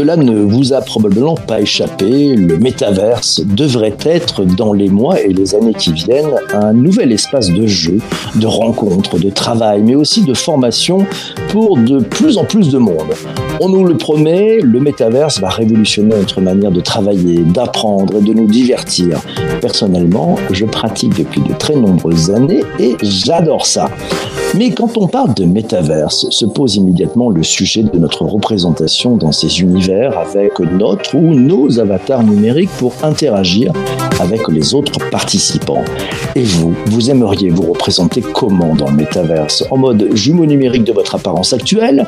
Cela ne vous a probablement pas échappé, le métaverse devrait être dans les mois et les années qui viennent un nouvel espace de jeu, de rencontres, de travail, mais aussi de formation pour de plus en plus de monde. On nous le promet, le métaverse va révolutionner notre manière de travailler, d'apprendre et de nous divertir. Personnellement, je pratique depuis de très nombreuses années et j'adore ça. Mais quand on parle de métaverse, se pose immédiatement le sujet de notre représentation dans ces univers avec notre ou nos avatars numériques pour interagir avec les autres participants. Et vous, vous aimeriez vous représenter comment dans le métaverse? En mode jumeau numérique de votre apparence actuelle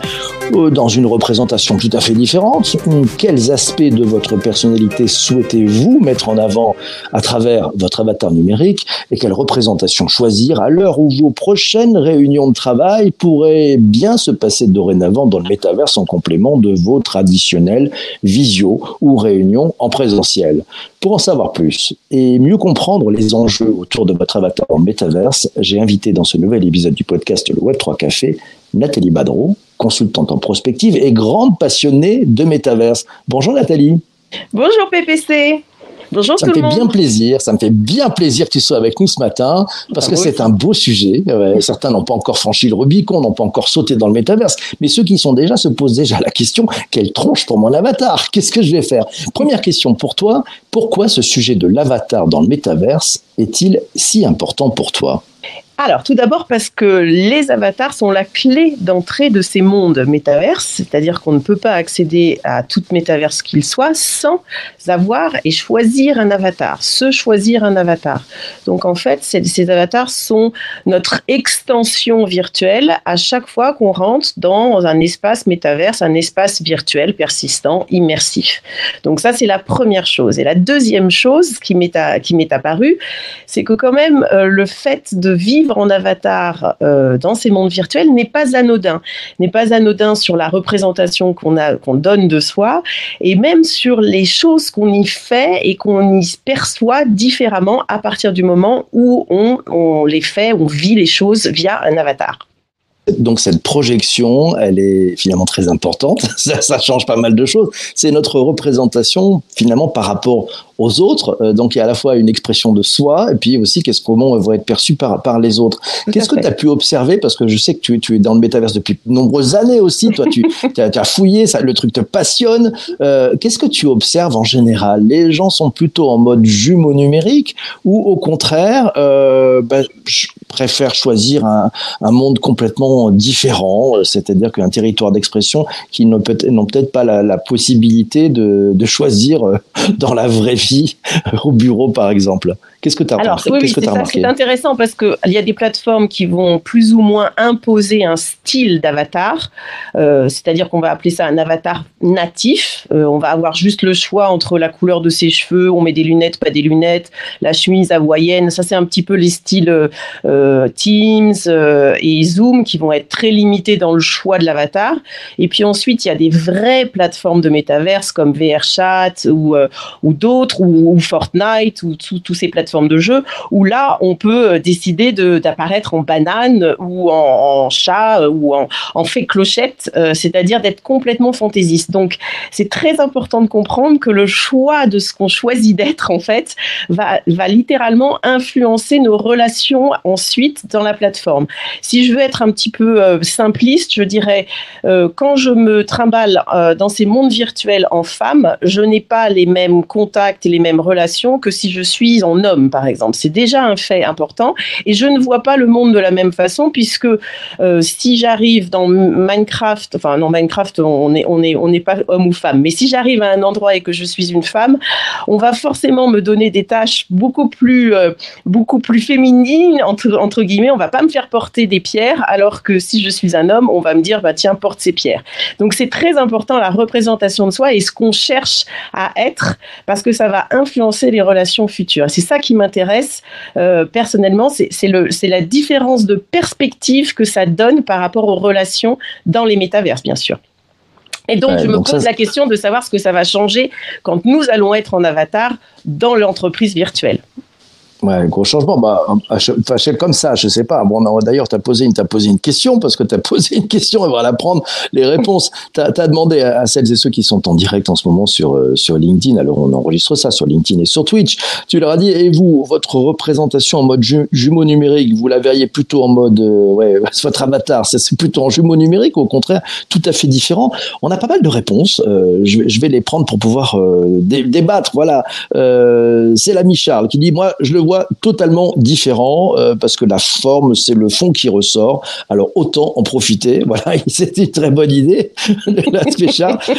Dans une représentation tout à fait différente? Quels aspects de votre personnalité souhaitez-vous mettre en avant à travers votre avatar numérique? Et quelle représentation choisir à l'heure où vos prochaines réunions de travail pourrait bien se passer dorénavant dans le métaverse en complément de vos traditionnels visio ou réunions en présentiel. Pour en savoir plus et mieux comprendre les enjeux autour de votre avatar en métaverse, j'ai invité dans ce nouvel épisode du podcast Le Web3 Café Nathalie Badreau, consultante en prospective et grande passionnée de métaverse. Bonjour Nathalie. Bonjour PPC. Bonjour ça me fait bien plaisir, ça me fait bien plaisir que tu sois avec nous ce matin parce que c'est un beau sujet. certains n'ont pas encore franchi le Rubicon, n'ont pas encore sauté dans le métaverse, mais ceux qui sont déjà se posent déjà la question quelle tronche pour mon avatar? Qu'est-ce que je vais faire? Première question pour toi, pourquoi ce sujet de l'avatar dans le métaverse est-il si important pour toi? Alors, tout d'abord parce que les avatars sont la clé d'entrée de ces mondes métaverses, c'est-à-dire qu'on ne peut pas accéder à toute métaverse qu'il soit sans avoir et choisir un avatar, se choisir un avatar. Donc, en fait, ces, avatars sont notre extension virtuelle à chaque fois qu'on rentre dans un espace métaverse, un espace virtuel persistant, immersif. Donc, ça, c'est la première chose. Et la deuxième chose qui m'est apparue, c'est que quand même, euh, le fait de vivre en avatar euh, dans ces mondes virtuels n'est pas anodin, n'est pas anodin sur la représentation qu'on a, qu'on donne de soi, et même sur les choses qu'on y fait et qu'on y perçoit différemment à partir du moment où on, on les fait, on vit les choses via un avatar. Donc cette projection, elle est finalement très importante. Ça, ça change pas mal de choses. C'est notre représentation finalement par rapport aux autres. Euh, donc il y a à la fois une expression de soi et puis aussi qu'est-ce comment on va être perçu par, par les autres. Qu'est-ce que tu as pu observer? Parce que je sais que tu, tu, es dans le métaverse depuis de nombreuses années aussi. Toi, tu as, fouillé, ça, le truc te passionne. Euh, qu'est-ce que tu observes en général? Les gens sont plutôt en mode jumeau numérique ou au contraire, euh, ben, je préfère choisir un, un monde complètement différent, c'est-à-dire qu'un territoire d'expression qui n'ont peut-être pas la, possibilité de, de choisir dans la vraie vie au bureau, par exemple Qu'est-ce que tu as Alors, oui, c'est intéressant parce qu'il y a des plateformes qui vont plus ou moins imposer un style d'avatar, euh, c'est-à-dire qu'on va appeler ça un avatar natif. Euh, on va avoir juste le choix entre la couleur de ses cheveux, on met des lunettes, pas des lunettes, la chemise hawaïenne. Ça, c'est un petit peu les styles euh, Teams et Zoom qui vont être très limités dans le choix de l'avatar. Et puis ensuite, il y a des vraies plateformes de métaverse comme VRChat ou, ou d'autres, ou, Fortnite, ou tous ces plateformes de jeu où là, on peut euh, décider d'apparaître en banane ou en, chat euh, ou en, fait clochette, euh, c'est-à-dire d'être complètement fantaisiste. Donc, c'est très important de comprendre que le choix de ce qu'on choisit d'être, en fait, va, va littéralement influencer nos relations ensuite dans la plateforme. Si je veux être un petit peu simpliste, je dirais, quand je me trimballe dans ces mondes virtuels en femme, je n'ai pas les mêmes contacts et les mêmes relations que si je suis en homme par exemple. C'est déjà un fait important et je ne vois pas le monde de la même façon puisque euh, si j'arrive dans Minecraft, enfin non Minecraft, on n'est on est, on n'est pas homme ou femme, mais si j'arrive à un endroit et que je suis une femme, on va forcément me donner des tâches beaucoup plus, euh, beaucoup plus féminines entre, entre guillemets. On va pas me faire porter des pierres alors que si je suis un homme, on va me dire bah tiens porte ces pierres. Donc c'est très important la représentation de soi et ce qu'on cherche à être parce que ça va influencer les relations futures. C'est ça qui m'intéresse euh, personnellement, c'est la différence de perspective que ça donne par rapport aux relations dans les métaverses, bien sûr. Et donc, je me pose la question de savoir ce que ça va changer quand nous allons être en avatar dans l'entreprise virtuelle. Ouais, gros changement. Bah, fâché comme ça, je sais pas. Bon, d'ailleurs, tu as posé, une, as posé une question parce que tu as posé une question et voilà prendre les réponses. Tu as, demandé à, celles et ceux qui sont en direct en ce moment sur, euh, sur LinkedIn, alors on enregistre ça sur LinkedIn et sur Twitch, tu leur as dit, et vous, votre représentation en mode jumeau numérique, vous la verriez plutôt en mode, euh, ouais, votre avatar, c'est plutôt en jumeau numérique ou au contraire tout à fait différent On a pas mal de réponses. Euh, je, je, vais les prendre pour pouvoir débattre. Voilà. c'est l'ami Charles qui dit, moi, je le vois totalement différent euh, parce que la forme, c'est le fond qui ressort. Alors autant en profiter. Voilà, c'était une très bonne idée.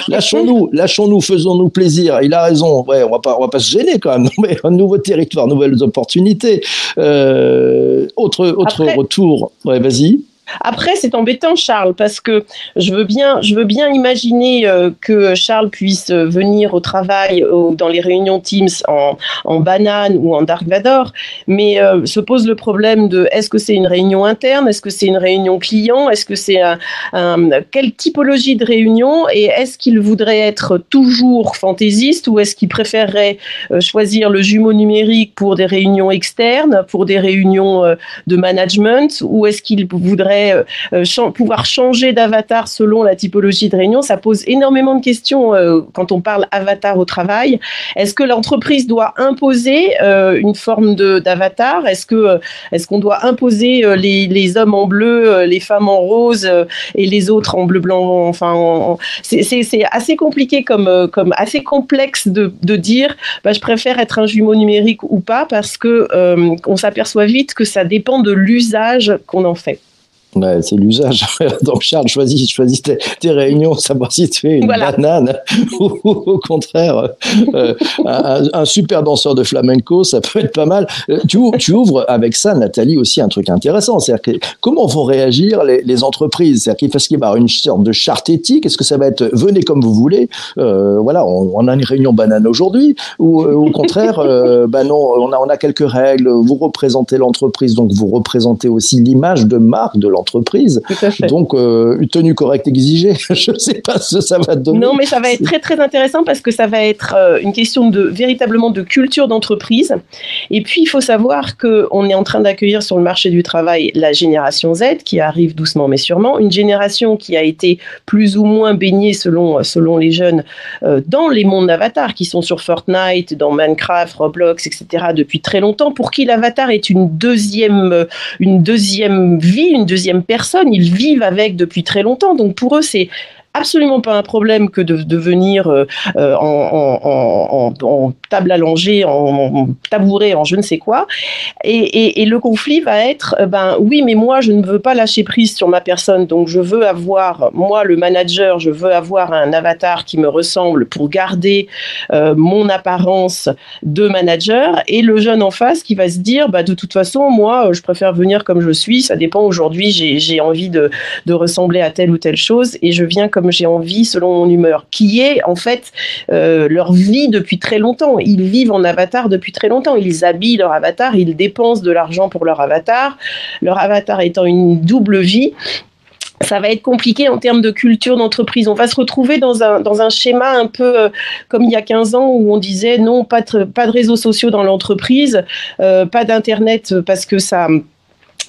lâchons-nous, lâchons-nous, faisons-nous plaisir. Il a raison. Ouais, on va pas, on va pas se gêner quand même. mais un nouveau territoire, nouvelles opportunités. Euh, autre, autre retour. Ouais, vas-y. Après, c'est embêtant, Charles, parce que je veux bien, je veux bien imaginer euh, que Charles puisse euh, venir au travail dans les réunions Teams en, banane ou en Dark Vador, mais euh, se pose le problème de est-ce que c'est une réunion interne, est-ce que c'est une réunion client, est-ce que c'est un, quelle typologie de réunion? Et est-ce qu'il voudrait être toujours fantaisiste ou est-ce qu'il préférerait choisir le jumeau numérique pour des réunions externes, pour des réunions de management ou est-ce qu'il voudrait euh, euh, pouvoir changer d'avatar selon la typologie de réunion, ça pose énormément de questions euh, quand on parle avatar au travail. Est-ce que l'entreprise doit imposer une forme d'avatar? Est-ce que est-ce qu'on doit imposer les, les, hommes en bleu, les femmes en rose et les autres en bleu blanc Enfin, c'est assez compliqué comme comme assez complexe de, de dire. Bah, je préfère être un jumeau numérique ou pas parce que on s'aperçoit vite que ça dépend de l'usage qu'on en fait c'est l'usage. Donc Charles, choisis, choisis tes, réunions, savoir si tu es une banane ou au contraire euh, un, super danseur de flamenco, ça peut être pas mal. Euh, tu, tu, ouvres avec ça, Nathalie, aussi un truc intéressant. C'est-à-dire comment vont réagir les, entreprises? C'est-à-dire qu'il va y avoir une sorte de charte éthique. Est-ce que ça va être venez comme vous voulez euh, Voilà, on, a une réunion banane aujourd'hui ou au contraire, ben non, on a, on a quelques règles. Vous représentez l'entreprise, donc vous représentez aussi l'image de marque de l'entreprise entreprise. Donc, euh, une tenue correcte exigée, je ne sais pas ce que ça va donner. Non, mais ça va être très très intéressant parce que ça va être euh, une question de véritablement de culture d'entreprise. Et puis, il faut savoir qu'on est en train d'accueillir sur le marché du travail la génération Z qui arrive doucement mais sûrement, une génération qui a été plus ou moins baignée selon, selon les jeunes euh, dans les mondes d'avatar qui sont sur Fortnite, dans Minecraft, Roblox, etc. depuis très longtemps, pour qui l'avatar est une deuxième, une deuxième vie, une deuxième personne, ils vivent avec depuis très longtemps. Donc pour eux, c'est absolument pas un problème que de, venir euh, euh, en, table allongée, en, tabouret, en je ne sais quoi. Et, le conflit va être, euh, ben oui, mais moi, je ne veux pas lâcher prise sur ma personne, donc je veux avoir, moi, le manager, je veux avoir un avatar qui me ressemble pour garder mon apparence de manager, et le jeune en face qui va se dire, bah, de toute façon, moi, je préfère venir comme je suis, ça dépend aujourd'hui, j'ai envie de, de ressembler à telle ou telle chose, et je viens comme j'ai envie selon mon humeur, qui est en fait euh, leur vie depuis très longtemps. Ils vivent en avatar depuis très longtemps. Ils habillent leur avatar, ils dépensent de l'argent pour leur avatar. Leur avatar étant une double vie ça va être compliqué en termes de culture d'entreprise. On va se retrouver dans un, dans un schéma un peu euh, comme il y a 15 ans où on disait non, pas de, pas de réseaux sociaux dans l'entreprise, euh, pas d'Internet parce que ça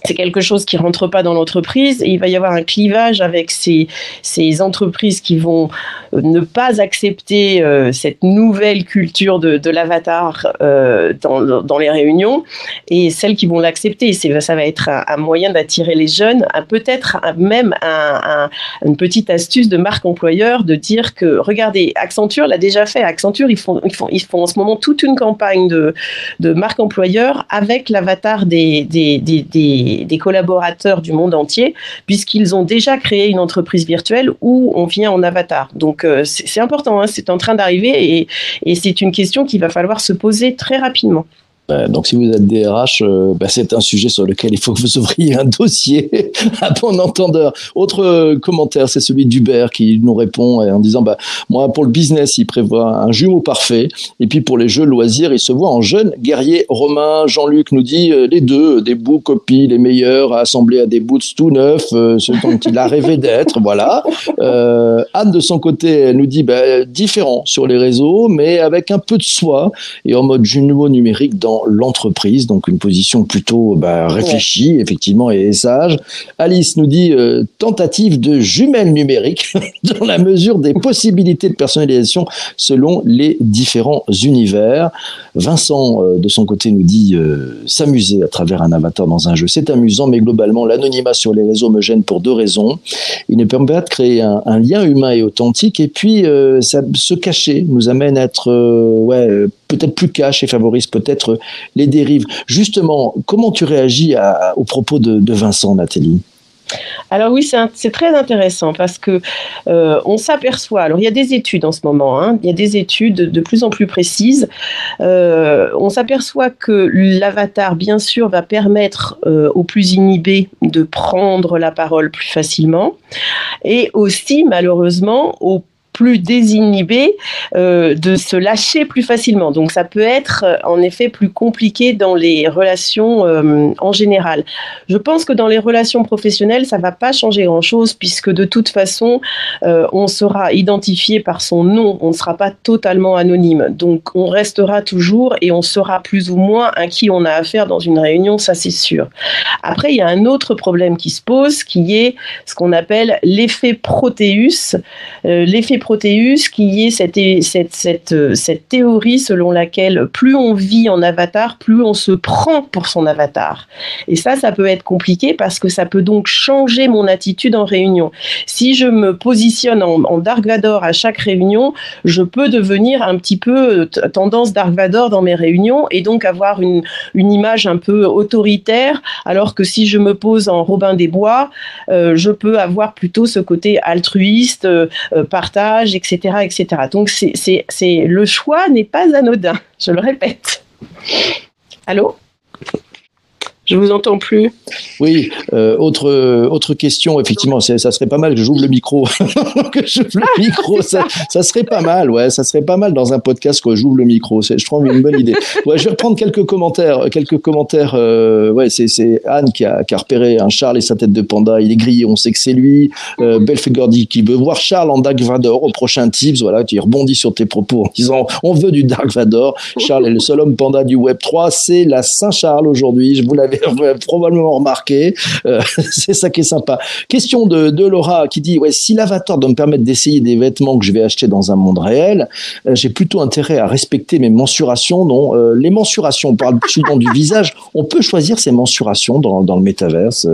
c'est quelque chose qui rentre pas dans l'entreprise et il va y avoir un clivage avec ces, ces entreprises qui vont euh, ne pas accepter euh, cette nouvelle culture de, l'avatar euh, dans, dans, les réunions et celles qui vont l'accepter. Ça va être un, moyen d'attirer les jeunes, peut-être même un, une petite astuce de marque employeur de dire que, regardez, Accenture l'a déjà fait. Accenture, ils font, ils, font, ils font en ce moment toute une campagne de, de marque employeur avec l'avatar des des, collaborateurs du monde entier, puisqu'ils ont déjà créé une entreprise virtuelle où on vient en avatar. Donc euh, c'est important, hein, c'est en train d'arriver et c'est une question qu'il va falloir se poser très rapidement. Euh, donc, si vous êtes DRH, euh, bah, c'est un sujet sur lequel il faut que vous ouvriez un dossier à bon entendeur. Autre euh, commentaire, c'est celui d'Hubert qui nous répond en disant bah, Moi, pour le business, il prévoit un jumeau parfait. Et puis pour les jeux loisirs, il se voit en jeune guerrier romain. Jean-Luc nous dit Les deux, des bouts copies, les meilleurs, assemblés à des boots tout neufs, ce dont il a rêvé d'être. Voilà. Anne, de son côté, elle nous dit bah, Différent sur les réseaux, mais avec un peu de soi et en mode jumeau numérique dans dans l'entreprise, donc une position plutôt bah, réfléchie, effectivement, et sage. Alice nous dit euh, tentative de jumelles numériques dans la mesure des possibilités de personnalisation selon les différents univers. Vincent, euh, de son côté, nous dit euh, s'amuser à travers un avatar dans un jeu. C'est amusant, mais globalement, l'anonymat sur les réseaux me gêne pour deux raisons. Il ne permet pas de créer un, lien humain et authentique, et puis ça, se cacher nous amène à être ouais, peut-être plus cash et favorise peut-être les dérives. Justement, comment tu réagis aux propos de, Vincent, Nathalie? Alors oui, c'est très intéressant parce que euh, on s'aperçoit. Alors il y a des études en ce moment. Hein, il y a des études de plus en plus précises. Euh, on s'aperçoit que l'avatar, bien sûr, va permettre euh, aux plus inhibés de prendre la parole plus facilement, et aussi malheureusement aux plus désinhibé euh, de se lâcher plus facilement. Donc ça peut être euh, en effet plus compliqué dans les relations euh, en général. Je pense que dans les relations professionnelles, ça va pas changer grand-chose puisque de toute façon, on sera identifié par son nom, on ne sera pas totalement anonyme. Donc on restera toujours et on saura plus ou moins à qui on a affaire dans une réunion, ça c'est sûr. Après, il y a un autre problème qui se pose qui est ce qu'on appelle l'effet Proteus. l'effet Proteus qui est cette, cette, cette, euh, cette, théorie selon laquelle plus on vit en avatar, plus on se prend pour son avatar. Et ça, ça peut être compliqué parce que ça peut donc changer mon attitude en réunion. Si je me positionne en, Dark Vador à chaque réunion, je peux devenir un petit peu euh, tendance Dark Vador dans mes réunions et donc avoir une, une image un peu autoritaire, alors que si je me pose en Robin des Bois, euh, je peux avoir plutôt ce côté altruiste, partage, etc., etc. Donc c'est, le choix n'est pas anodin, je le répète. Allô? Je vous entends plus. Oui, euh, autre, autre question, effectivement, ça serait pas mal que j'ouvre le micro. que j'ouvre le micro, ça, ça, serait pas mal, ouais, ça serait pas mal dans un podcast que j'ouvre le micro. Je trouve une bonne idée. Ouais, je vais reprendre quelques commentaires. Quelques commentaires. Euh, ouais, c'est, Anne qui a, qui a repéré un Charles et sa tête de panda. Il est grillé, on sait que c'est lui. Euh, Belfegor dit qu'il veut voir Charles en Dark Vador au prochain Tips. Voilà, tu rebondis sur tes propos en disant on veut du Dark Vador. Charles est le seul homme panda du Web 3. C'est la Saint-Charles aujourd'hui. Je vous l'avais probablement remarqué. Euh, c'est ça qui est sympa. Question de, de Laura qui dit ouais, si l'avatar doit me permettre d'essayer des vêtements que je vais acheter dans un monde réel, euh, j'ai plutôt intérêt à respecter mes mensurations. Non, euh, les mensurations, on parle souvent du visage. On peut choisir ses mensurations dans, dans le métaverse.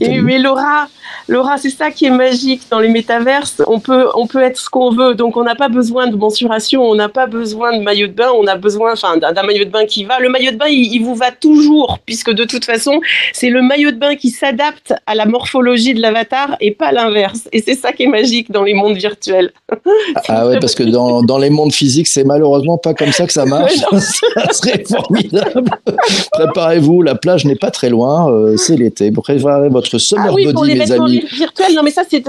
Et, mais Laura, Laura, c'est ça qui est magique dans les métaverses. On peut, on peut être ce qu'on veut. Donc, on n'a pas besoin de mensuration, on n'a pas besoin de maillot de bain, on a besoin enfin, d'un maillot de bain qui va. Le maillot de bain, il, il vous va toujours, puisque de toute façon, c'est le maillot de bain qui s'adapte à la morphologie de l'avatar et pas l'inverse. Et c'est ça qui est magique dans les mondes virtuels. Ah ouais, parce que dans, dans les mondes physiques, c'est malheureusement pas comme ça que ça marche. ça serait formidable. Préparez-vous, la plage n'est pas très loin, euh, c'est l'été. Préparez votre summer ah oui, body, pour les, vêtements virtuels. Non, mais ça, c'est,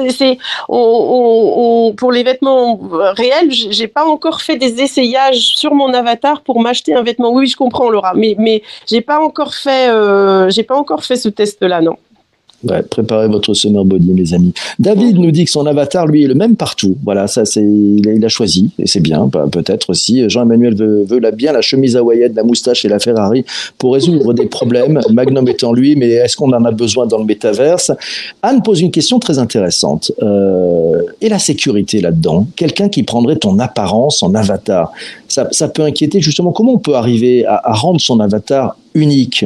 pour les vêtements réels, j'ai pas encore fait des essayages sur mon avatar pour m'acheter un vêtement. Oui, je comprends, Laura, mais mais j'ai pas encore fait. Euh, euh, j'ai pas encore fait ce test-là, non. préparez votre summer body, mes amis. David nous dit que son avatar, lui, est le même partout. Voilà, ça, c'est, il a choisi, et c'est bien, bah, peut-être aussi. Jean-Emmanuel veut, veut la, bien la chemise hawaïenne, la moustache et la Ferrari pour résoudre des problèmes. Magnum étant lui, mais est-ce qu'on en a besoin dans le métaverse? Anne pose une question très intéressante. Euh, et la sécurité là-dedans? Quelqu'un qui prendrait ton apparence en avatar, ça, peut inquiéter justement. Comment on peut arriver à rendre son avatar unique?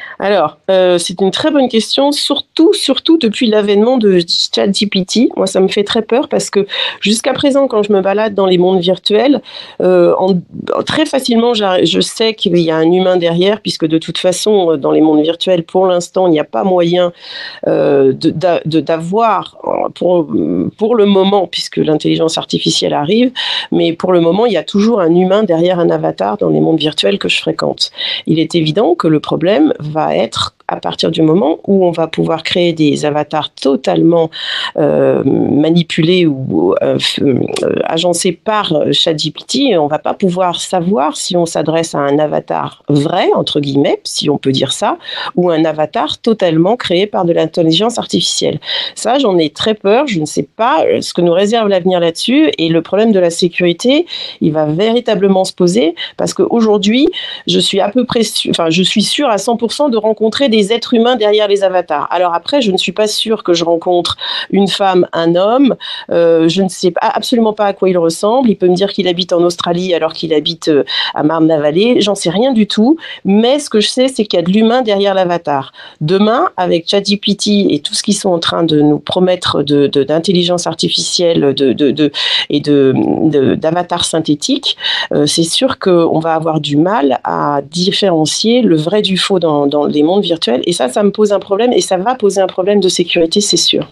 alors, euh, c'est une très bonne question, surtout, surtout depuis l'avènement de ChatGPT. Moi, ça me fait très peur parce que jusqu'à présent, quand je me balade dans les mondes virtuels, euh, très facilement, je sais qu'il y a un humain derrière, puisque de toute façon, dans les mondes virtuels, pour l'instant, il n'y a pas moyen euh, d'avoir, pour, pour le moment, puisque l'intelligence artificielle arrive, mais pour le moment, il y a toujours un humain derrière un avatar dans les mondes virtuels que je fréquente. Il est évident que le problème va être à partir du moment où on va pouvoir créer des avatars totalement euh, manipulés ou euh, agencés par ChatGPT, on va pas pouvoir savoir si on s'adresse à un avatar vrai entre guillemets, si on peut dire ça, ou un avatar totalement créé par de l'intelligence artificielle. Ça, j'en ai très peur. Je ne sais pas ce que nous réserve l'avenir là-dessus. Et le problème de la sécurité, il va véritablement se poser parce qu'aujourd'hui, je suis à peu près, enfin, je suis sûre à 100% de rencontrer des êtres humains derrière les avatars. Alors après, je ne suis pas sûre que je rencontre une femme, un homme. Euh, je ne sais absolument pas à quoi il ressemble. Il peut me dire qu'il habite en Australie alors qu'il habite euh, à Marne-la-Vallée. J'en sais rien du tout. Mais ce que je sais, c'est qu'il y a de l'humain derrière l'avatar. Demain, avec ChatGPT et tout ce qu'ils sont en train de nous promettre de, d'intelligence artificielle de, de, et de, d'avatars synthétiques, euh, c'est sûr qu'on va avoir du mal à différencier le vrai du faux dans, dans les mondes virtuels. Et ça, ça me pose un problème et ça va poser un problème de sécurité, c'est sûr.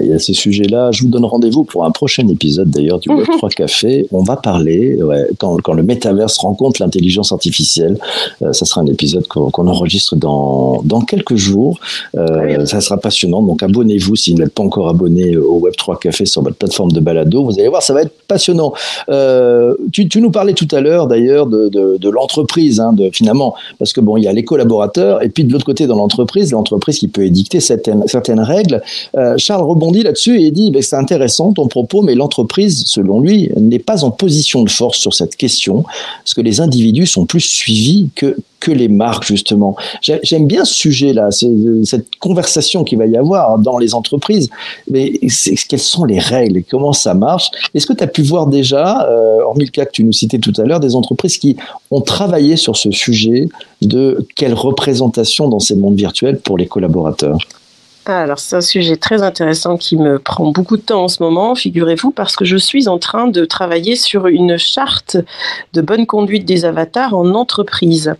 Il y a ces sujets-là. Je vous donne rendez-vous pour un prochain épisode d'ailleurs du Web 3 Café. On va parler ouais, quand, quand, le métaverse rencontre l'intelligence artificielle. Euh, ça sera un épisode qu'on enregistre dans, dans quelques jours. Euh, ça sera passionnant. Donc abonnez-vous si vous n'êtes pas encore abonné au Web 3 Café sur votre plateforme de balado. Vous allez voir, ça va être passionnant. Euh, tu, tu, nous parlais tout à l'heure d'ailleurs de, de, de l'entreprise, hein, de, finalement, parce que bon, il y a les collaborateurs et puis de l'autre côté dans l'entreprise, l'entreprise qui peut édicter certaines, certaines règles. Euh, Charles rebondit là-dessus et dit ben, c'est intéressant ton propos, mais l'entreprise, selon lui, n'est pas en position de force sur cette question, parce que les individus sont plus suivis que que les marques justement. J'aime bien ce sujet-là, cette conversation qu'il va y avoir dans les entreprises. Mais quelles sont les règles comment ça marche? Est-ce que tu as pu voir déjà, euh, hormis le cas que tu nous citais tout à l'heure, des entreprises qui ont travaillé sur ce sujet de quelle représentation dans ces mondes virtuels pour les collaborateurs? Alors c'est un sujet très intéressant qui me prend beaucoup de temps en ce moment, figurez-vous, parce que je suis en train de travailler sur une charte de bonne conduite des avatars en entreprise.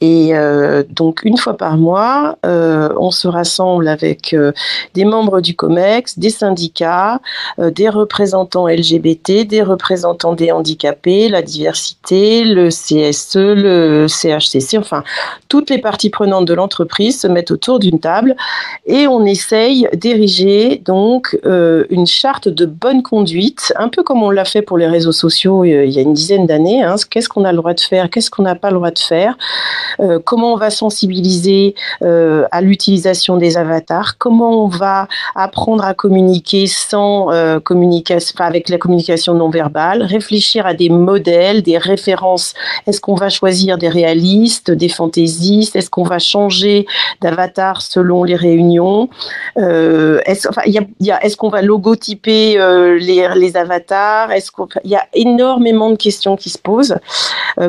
Et euh, donc une fois par mois, euh, on se rassemble avec euh, des membres du COMEX, des syndicats, des représentants LGBT, des représentants des handicapés, la diversité, le CSE, le CHCC, enfin toutes les parties prenantes de l'entreprise se mettent autour d'une table et on essaye d'ériger donc une charte de bonne conduite, un peu comme on l'a fait pour les réseaux sociaux il y a une dizaine d'années. Hein. Qu'est-ce qu'on a le droit de faire, qu'est-ce qu'on n'a pas le droit de faire euh, comment on va sensibiliser euh, à l'utilisation des avatars, comment on va apprendre à communiquer sans euh, communication, avec la communication non verbale, réfléchir à des modèles, des références. Est-ce qu'on va choisir des réalistes, des fantaisistes? Est-ce qu'on va changer d'avatar selon les réunions? Est-ce enfin, est qu'on va logotyper les, les, avatars? Est-ce qu'il y a énormément de questions qui se posent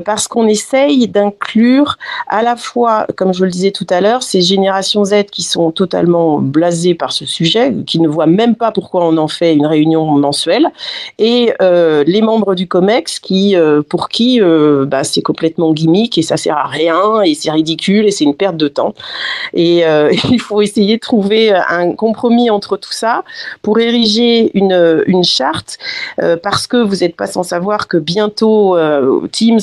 parce qu'on essaye d'inclure à la fois, comme je le disais tout à l'heure, ces générations Z qui sont totalement blasées par ce sujet, qui ne voient même pas pourquoi on en fait une réunion mensuelle, et euh, les membres du COMEX qui, euh, pour qui euh, bah, c'est complètement gimmick et ça sert à rien et c'est ridicule et c'est une perte de temps. Et il faut essayer de trouver un compromis entre tout ça pour ériger une, une charte, parce que vous n'êtes pas sans savoir que bientôt Teams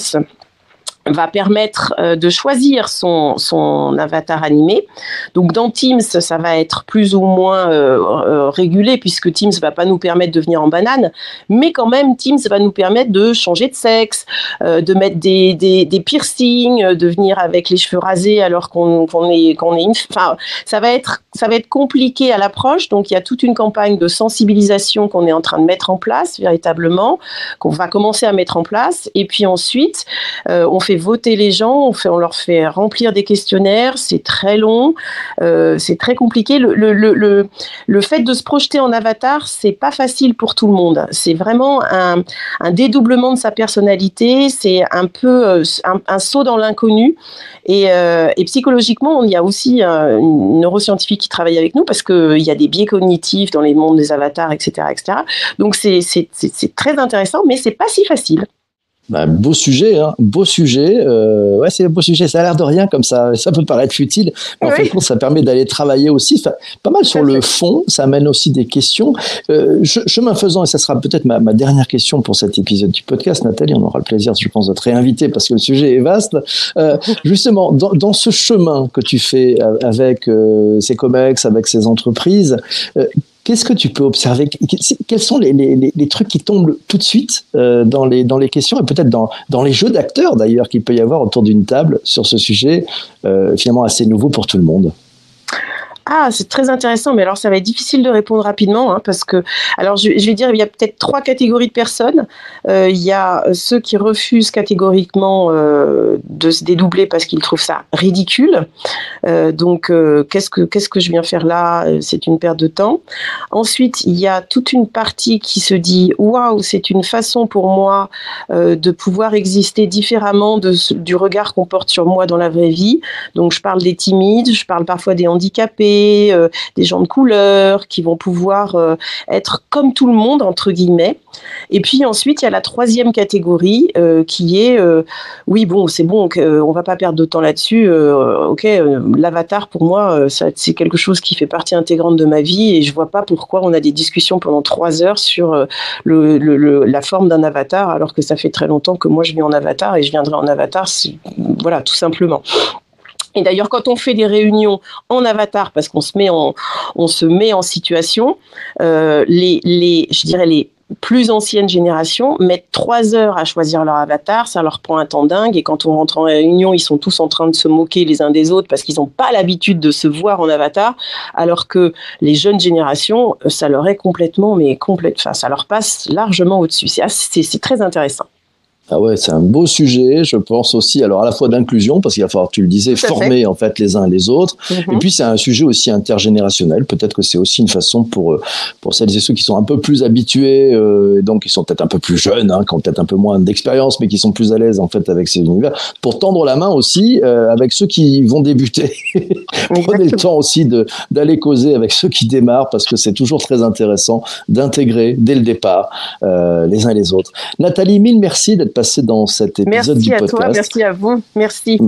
va permettre euh, de choisir son, son avatar animé. Donc dans Teams, ça va être plus ou moins euh, euh, régulé puisque Teams va pas nous permettre de venir en banane, mais quand même Teams va nous permettre de changer de sexe, de mettre des, des, des, piercings, de venir avec les cheveux rasés alors qu'on est qu'on est une... enfin ça va être ça va être compliqué à l'approche. Donc il y a toute une campagne de sensibilisation qu'on est en train de mettre en place véritablement, qu'on va commencer à mettre en place et puis ensuite on fait voter les gens, on, leur fait remplir des questionnaires, c'est très long, euh, c'est très compliqué. Le, fait de se projeter en avatar, c'est pas facile pour tout le monde. C'est vraiment un, dédoublement de sa personnalité, c'est un peu euh, un, saut dans l'inconnu. Et, euh, psychologiquement, il y a aussi une neuroscientifique qui travaille avec nous parce qu'il y a des biais cognitifs dans les mondes des avatars, etc. etc. Donc c'est très intéressant, mais c'est pas si facile. Bah, beau sujet, hein, beau sujet. Euh, ouais, c'est un beau sujet. Ça a l'air de rien comme ça. Ça peut paraître futile, mais en fait, ça permet d'aller travailler aussi, pas mal sur le fond. Ça amène aussi des questions. Euh, chemin faisant, et ça sera peut-être ma, dernière question pour cet épisode du podcast, Nathalie. On aura le plaisir, je pense, de te réinviter parce que le sujet est vaste. Euh, justement, dans, dans, ce chemin que tu fais avec euh, ces comex, avec ces entreprises, euh, Qu'est-ce que tu peux observer Quels sont les, trucs qui tombent tout de suite euh, dans, les, dans les questions et peut-être dans, dans les jeux d'acteurs d'ailleurs qu'il peut y avoir autour d'une table sur ce sujet euh, finalement assez nouveau pour tout le monde? Ah, c'est très intéressant, mais alors ça va être difficile de répondre rapidement hein, parce que, alors je, vais dire, il y a peut-être trois catégories de personnes. Euh, il y a ceux qui refusent catégoriquement euh, de se dédoubler parce qu'ils trouvent ça ridicule. Euh, donc, qu'est-ce que qu'est-ce que je viens faire là? C'est une perte de temps. Ensuite, il y a toute une partie qui se dit waouh, c'est une façon pour moi de pouvoir exister différemment du regard qu'on porte sur moi dans la vraie vie. Donc, je parle des timides, je parle parfois des handicapés euh, des gens de couleur, qui vont pouvoir euh, être comme tout le monde, entre guillemets. Et puis ensuite, il y a la troisième catégorie euh, qui est, oui, bon, c'est bon, on va pas perdre de temps là-dessus. ok, l'avatar, pour moi, c'est quelque chose qui fait partie intégrante de ma vie et je vois pas pourquoi on a des discussions pendant trois heures sur la forme d'un avatar alors que ça fait très longtemps que moi je vis en avatar et je viendrai en avatar, voilà, tout simplement. Et d'ailleurs, quand on fait des réunions en avatar, parce qu'on se met en, on se met en situation, euh, les, les, je dirais les plus anciennes générations mettent trois heures à choisir leur avatar, ça leur prend un temps dingue. Et quand on rentre en réunion, ils sont tous en train de se moquer les uns des autres parce qu'ils n'ont pas l'habitude de se voir en avatar, alors que les jeunes générations, ça leur est complètement, mais complète, enfin, ça leur passe largement au-dessus. C'est très intéressant. Ah ouais, c'est un beau sujet. Je pense aussi, alors à la fois d'inclusion, parce qu'il va falloir, tu le disais, former en fait les uns les autres. Mhm. Et puis c'est un sujet aussi intergénérationnel. Peut-être que c'est aussi une façon pour euh, pour celles et ceux qui sont un peu plus habitués, euh, donc qui sont peut-être un peu plus jeunes, hein, qui ont peut-être un peu moins d'expérience, mais qui sont plus à l'aise en fait avec ces univers, pour tendre la main aussi euh, avec ceux qui vont débuter. Prenez le temps aussi de d'aller causer avec ceux qui démarrent, parce que c'est toujours très intéressant d'intégrer dès le départ euh, les uns et les autres. Nathalie, mille merci d'être passé dans cet épisode du podcast. Merci à toi, merci à vous, merci.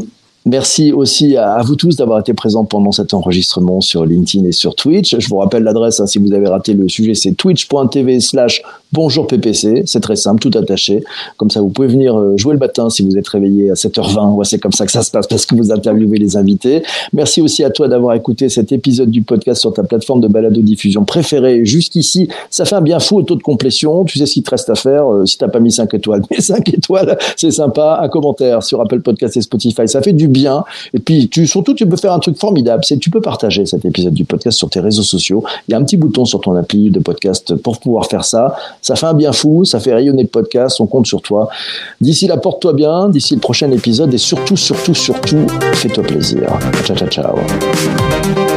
Merci aussi à, vous tous d'avoir été présents pendant cet enregistrement sur LinkedIn et sur Twitch. Je vous rappelle l'adresse, hein, si vous avez raté le sujet, c'est twitch.tv slash bonjour PPC. C'est très simple, tout attaché. Comme ça, vous pouvez venir euh, jouer le matin si vous êtes réveillé à 7h20. Ouais, c'est comme ça que ça se passe parce que vous interviewez les invités. Merci aussi à toi d'avoir écouté cet épisode du podcast sur ta plateforme de balado-diffusion préférée jusqu'ici. Ça fait un bien fou au taux de complétion. Tu sais ce qu'il te reste à faire. Euh, si t'as pas mis 5 étoiles, mets 5 étoiles. C'est sympa. Un commentaire sur Apple Podcast et Spotify. Ça fait du bien. Et puis, tu, surtout, tu peux faire un truc formidable, c'est tu peux partager cet épisode du podcast sur tes réseaux sociaux. Il y a un petit bouton sur ton appli de podcast pour pouvoir faire ça. Ça fait un bien fou, ça fait rayonner le podcast, on compte sur toi. D'ici là, porte-toi bien, d'ici le prochain épisode et surtout, surtout, surtout, fais-toi plaisir. Ciao, ciao, ciao.